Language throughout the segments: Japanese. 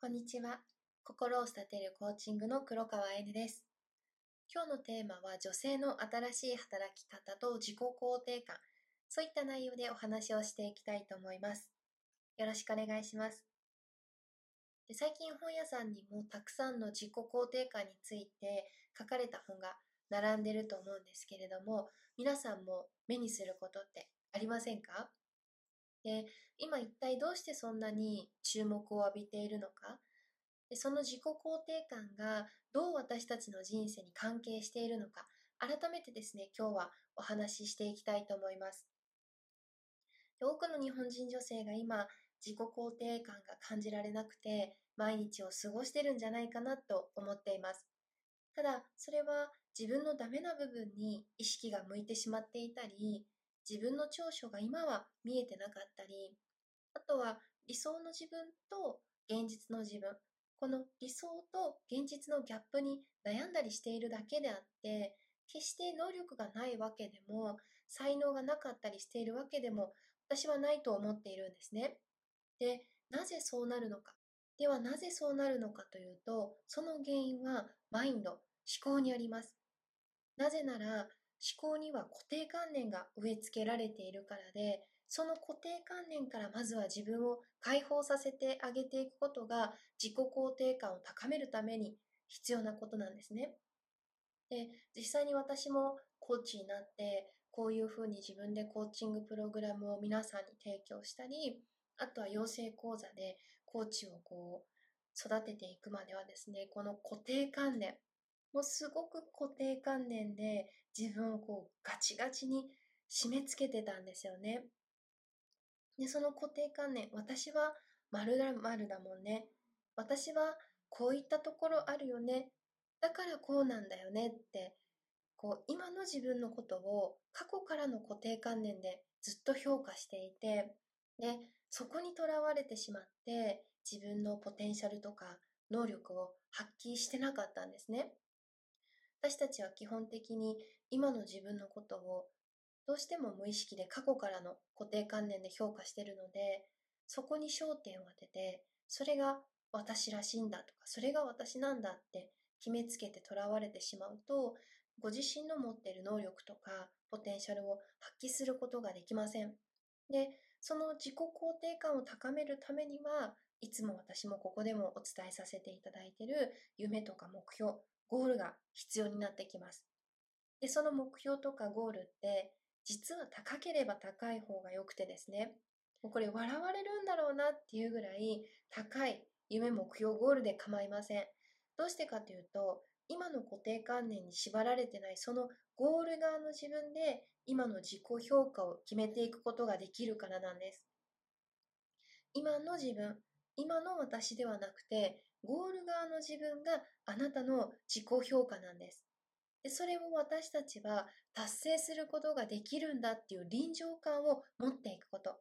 こんにちは。心を育てるコーチングの黒川えねです。今日のテーマは女性の新しい働き方と自己肯定感。そういった内容でお話をしていきたいと思います。よろしくお願いします。で最近本屋さんにもたくさんの自己肯定感について書かれた本が並んでると思うんですけれども、皆さんも目にすることってありませんか？で今一体どうしてそんなに注目を浴びているのか。でその自己肯定感がどう私たちの人生に関係しているのか。改めてですね今日はお話ししていきたいと思います。多くの日本人女性が今自己肯定感が感じられなくて毎日を過ごしてるんじゃないかなと思っています。ただそれは自分のダメな部分に意識が向いてしまっていたり自分の長所が今は見えてなかったり、あとは理想の自分と現実の自分、この理想と現実のギャップに悩んだりしているだけであって、決して能力がないわけでも、才能がなかったりしているわけでも、私はないと思っているんですね。で、なぜそうなるのか。ではなぜそうなるのかというと、その原因はマインド、思考にあります。なぜなら、思考には固定観念が植え付けられているからで、その固定観念からまずは自分を解放させてあげていくことが自己肯定感を高めるために必要なことなんですね。で、実際に私もコーチになって、こういうふうに自分でコーチングプログラムを皆さんに提供したり、あとは養成講座でコーチをこう育てていくまではですね、この固定観念、もうすごく固定観念で自分をこうガチガチに締め付けてたんですよね。で、その固定観念、私は丸だ丸だもんね。私はこういったところあるよね。だからこうなんだよねって、こう今の自分のことを過去からの固定観念でずっと評価していて、で、そこにとらわれてしまって自分のポテンシャルとか能力を発揮してなかったんですね。私たちは基本的に今の自分のことをどうしても無意識で過去からの固定観念で評価してるのでそこに焦点を当ててそれが私らしいんだとかそれが私なんだって決めつけてとらわれてしまうとご自身の持っている能力とかポテンシャルを発揮することができません。でその自己肯定感を高めるためにはいつも私もここでもお伝えさせていただいている夢とか目標ゴールが必要になってきます。で、その目標とかゴールって、実は高ければ高い方が良くてですね、もうこれ笑われるんだろうなっていうぐらい高い夢、目標、ゴールで構いません。どうしてかというと、今の固定観念に縛られてないそのゴール側の自分で今の自己評価を決めていくことができるからなんです。今の自分、今の私ではなくて、ゴール側の自分があなたの自己評価なんです。でそれを私たちは達成することができるんだっていう臨場感を持っていくこと。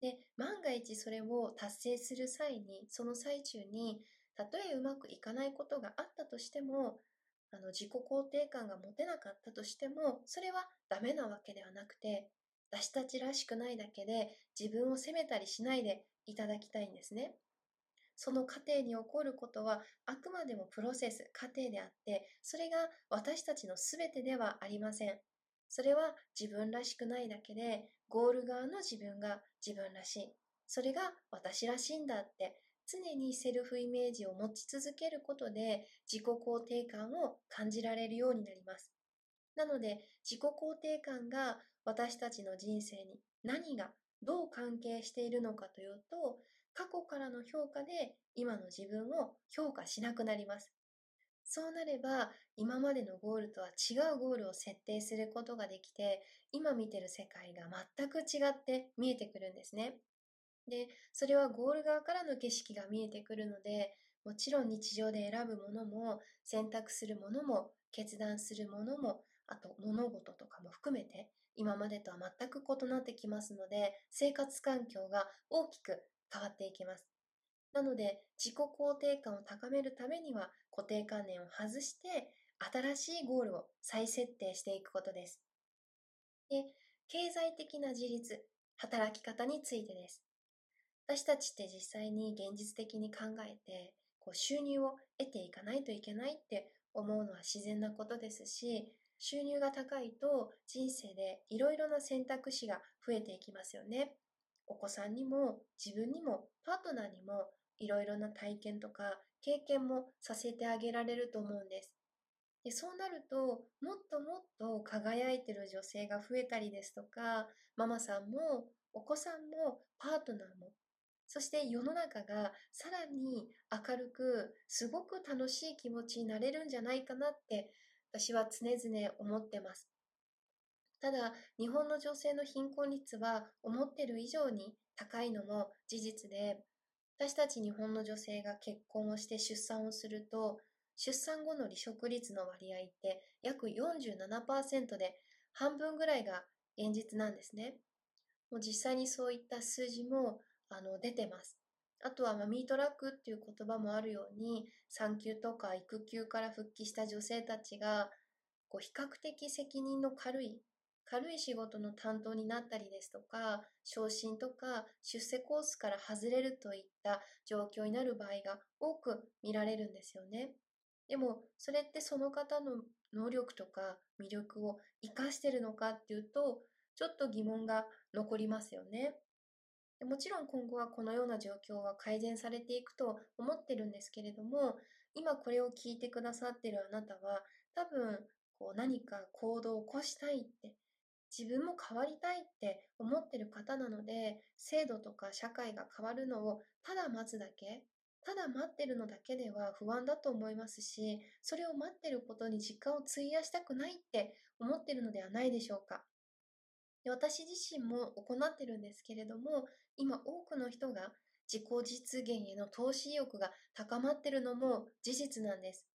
で、万が一それを達成する際に、その最中に、たとえうまくいかないことがあったとしても、あの自己肯定感が持てなかったとしても、それはダメなわけではなくて、私たちらしくないだけで自分を責めたりしないでいただきたいんですね。その過程に起こることはあくまでもプロセス、過程であって、それが私たちの全てではありません。それは自分らしくないだけで、ゴール側の自分が自分らしい。それが私らしいんだって常にセルフイメージを持ち続けることで自己肯定感を感じられるようになります。なので自己肯定感が私たちの人生に何がどう関係しているのかというと過去からの評価で今の自分を評価しなくなります。そうなれば今までのゴールとは違うゴールを設定することができて今見てる世界が全く違って見えてくるんですね。で、それはゴール側からの景色が見えてくるのでもちろん日常で選ぶものも選択するものも決断するものもあと物事とかも含めて今までとは全く異なってきますので生活環境が大きく変わっていきます。なので、自己肯定感を高めるためには固定観念を外して、新しいゴールを再設定していくことです。で、経済的な自立、働き方についてです。私たちって実際に現実的に考えて、こう収入を得ていかないといけないって思うのは自然なことですし、収入が高いと人生でいろいろな選択肢が増えていきますよね。お子さんにも自分にもパートナーにもいろいろな体験とか経験もさせてあげられると思うんです。でそうなるともっともっと輝いてる女性が増えたりですとかママさんもお子さんもパートナーもそして世の中がさらに明るくすごく楽しい気持ちになれるんじゃないかなって私は常々思ってます。ただ日本の女性の貧困率は思ってる以上に高いのも事実で私たち日本の女性が結婚をして出産をすると出産後の離職率の割合って約47%で半分ぐらいが現実なんですね。もう実際にそういった数字もあの出てます。あとはマミートラックっていう言葉もあるように産休とか育休から復帰した女性たちがこう比較的責任の軽い軽い仕事の担当になったりですとか昇進とか出世コースから外れるといった状況になる場合が多く見られるんですよね。でもそれってその方の能力とか魅力を生かしてるのかっていうとちょっと疑問が残りますよね。もちろん今後はこのような状況は改善されていくと思ってるんですけれども今これを聞いてくださってるあなたは多分こう何か行動を起こしたいって自分も変わりたいって思ってる方なので制度とか社会が変わるのをただ待つだけただ待ってるのだけでは不安だと思いますし、それを待ってることに時間を費やしたくないって思ってるのではないでしょうか。私自身も行ってるんですけれども、今多くの人が自己実現への投資意欲が高まってるのも事実なんです。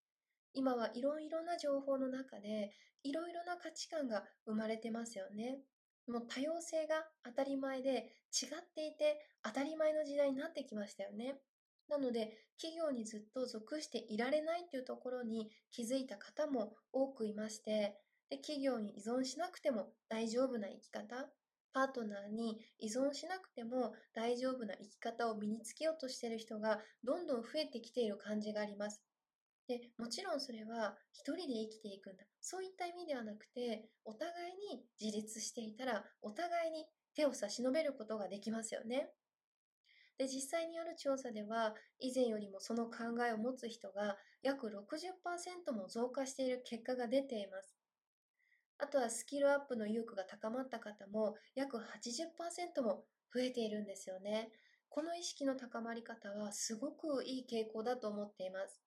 今はいろいろな情報の中でいろいろな価値観が生まれてますよね。もう多様性が当たり前で違っていて当たり前の時代になってきましたよね。なので、企業にずっと属していられないというところに気づいた方も多くいまして、で企業に依存しなくても大丈夫な生き方、パートナーに依存しなくても大丈夫な生き方を身につけようとしている人がどんどん増えてきている感じがあります。でもちろんそれは一人で生きていくんだ。そういった意味ではなくて、お互いに自立していたら、お互いに手を差し伸べることができますよね。で、実際にある調査では、以前よりもその考えを持つ人が約60%も増加している結果が出ています。あとはスキルアップの意欲が高まった方も約80%も増えているんですよね。この意識の高まり方はすごくいい傾向だと思っています。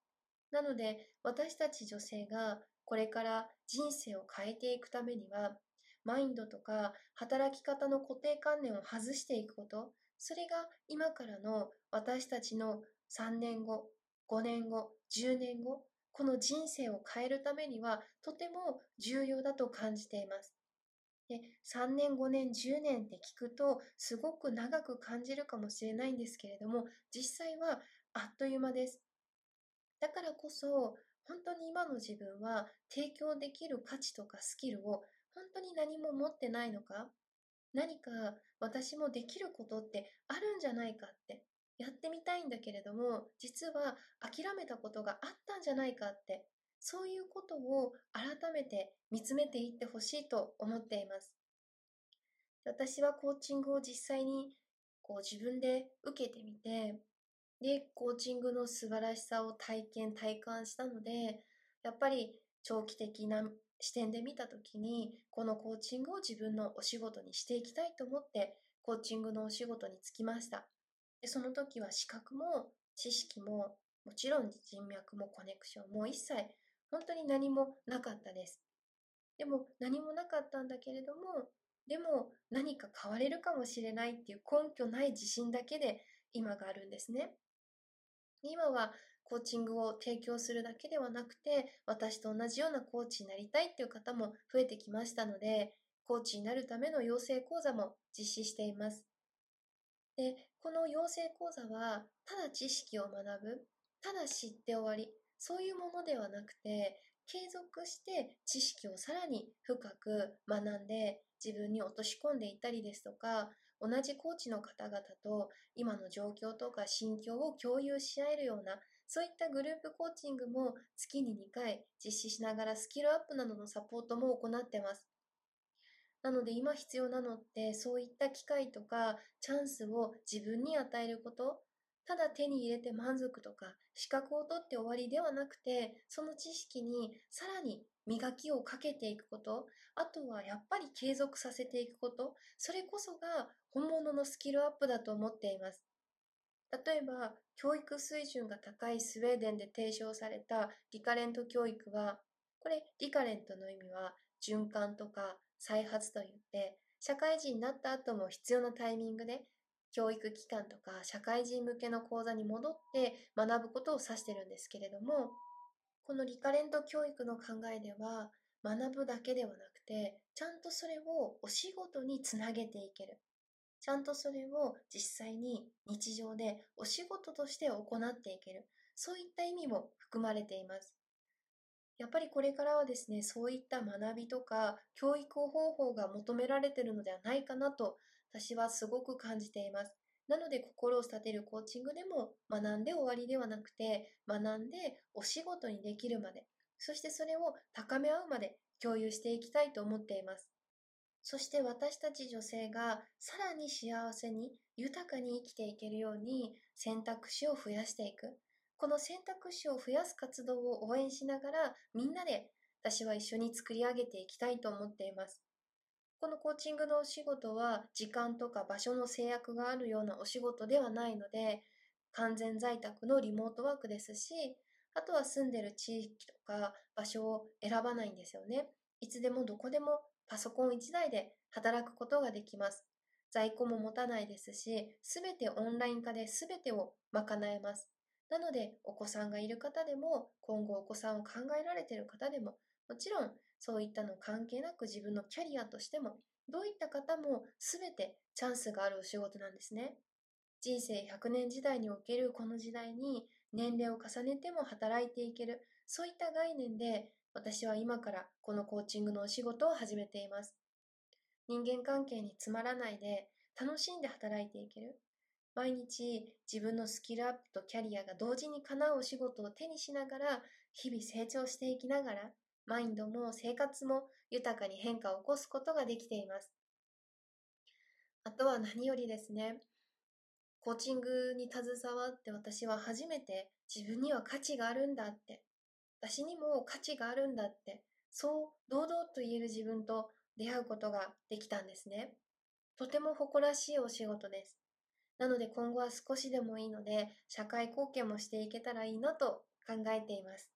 なので私たち女性がこれから人生を変えていくためにはマインドとか働き方の固定観念を外していくことそれが今からの私たちの3年後、5年後、10年後、この人生を変えるためにはとても重要だと感じています。で3年、5年、10年って聞くとすごく長く感じるかもしれないんですけれども実際はあっという間です。だからこそ本当に今の自分は提供できる価値とかスキルを本当に何も持ってないのか？何か私もできることってあるんじゃないかってやってみたいんだけれども実は諦めたことがあったんじゃないかってそういうことを改めて見つめていってほしいと思っています。私はコーチングを実際にこう自分で受けてみてでコーチングの素晴らしさを体験体感したのでやっぱり長期的な視点で見た時にこのコーチングを自分のお仕事にしていきたいと思ってコーチングのお仕事に就きました。でその時は資格も知識ももちろん人脈もコネクションも一切本当に何もなかったですでも何もなかったんだけれどもでも何か変われるかもしれないっていう根拠ない自信だけで今があるんですね今はコーチングを提供するだけではなくて、私と同じようなコーチになりたいっていう方も増えてきましたので、コーチになるための養成講座も実施しています。で、この養成講座は、ただ知識を学ぶ、ただ知って終わり、そういうものではなくて、継続して知識をさらに深く学んで自分に落とし込んでいったりですとか、同じコーチの方々と今の状況とか心境を共有し合えるようなそういったグループコーチングも月に2回実施しながらスキルアップなどのサポートも行ってます。なので今必要なのってそういった機会とかチャンスを自分に与えること。ただ手に入れて満足とか資格を取って終わりではなくてその知識にさらに磨きをかけていくこと。あとはやっぱり継続させていくこと。それこそが本物のスキルアップだと思っています。例えば教育水準が高いスウェーデンで提唱されたリカレント教育はこれリカレントの意味は循環とか再発といって社会人になった後も必要なタイミングで教育機関とか社会人向けの講座に戻って学ぶことを指してるんですけれどもこのリカレント教育の考えでは学ぶだけではなくてちゃんとそれをお仕事につなげていける。ちゃんとそれを実際に日常でお仕事として行っていける。そういった意味も含まれています。やっぱりこれからはですねそういった学びとか教育方法が求められてるのではないかなと私はすごく感じています。なので心を立てるコーチングでも学んで終わりではなくて学んでお仕事にできるまでそしてそれを高め合うまで共有していきたいと思っています。そして私たち女性がさらに幸せに豊かに生きていけるように選択肢を増やしていく。この選択肢を増やす活動を応援しながらみんなで私は一緒に作り上げていきたいと思っています。このコーチングのお仕事は時間とか場所の制約があるようなお仕事ではないので完全在宅のリモートワークですしあとは住んでる地域とか場所を選ばないんですよね。いつでもどこでもパソコン1台で働くことができます。在庫も持たないですし全てオンライン化で全てを賄えます。なのでお子さんがいる方でも今後お子さんを考えられている方でももちろんそういったの関係なく自分のキャリアとしてもどういった方も全てチャンスがあるお仕事なんですね。人生100年時代におけるこの時代に年齢を重ねても働いていけるそういった概念で私は今からこのコーチングのお仕事を始めています。人間関係につまらないで楽しんで働いていける。毎日自分のスキルアップとキャリアが同時に叶うお仕事を手にしながら日々成長していきながらマインドも生活も豊かに変化を起こすことができています。あとは何よりですね、コーチングに携わって私は初めて自分には価値があるんだって、私にも価値があるんだって、そう堂々と言える自分と出会うことができたんですね。とても誇らしいお仕事です。なので今後は少しでもいいので社会貢献もしていけたらいいなと考えています。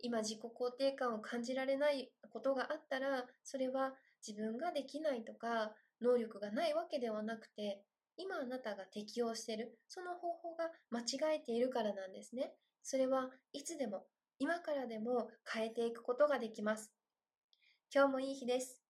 今自己肯定感を感じられないことがあったらそれは自分ができないとか能力がないわけではなくて今あなたが適応しているその方法が間違えているからなんですね。それはいつでも今からでも変えていくことができます。今日もいい日です。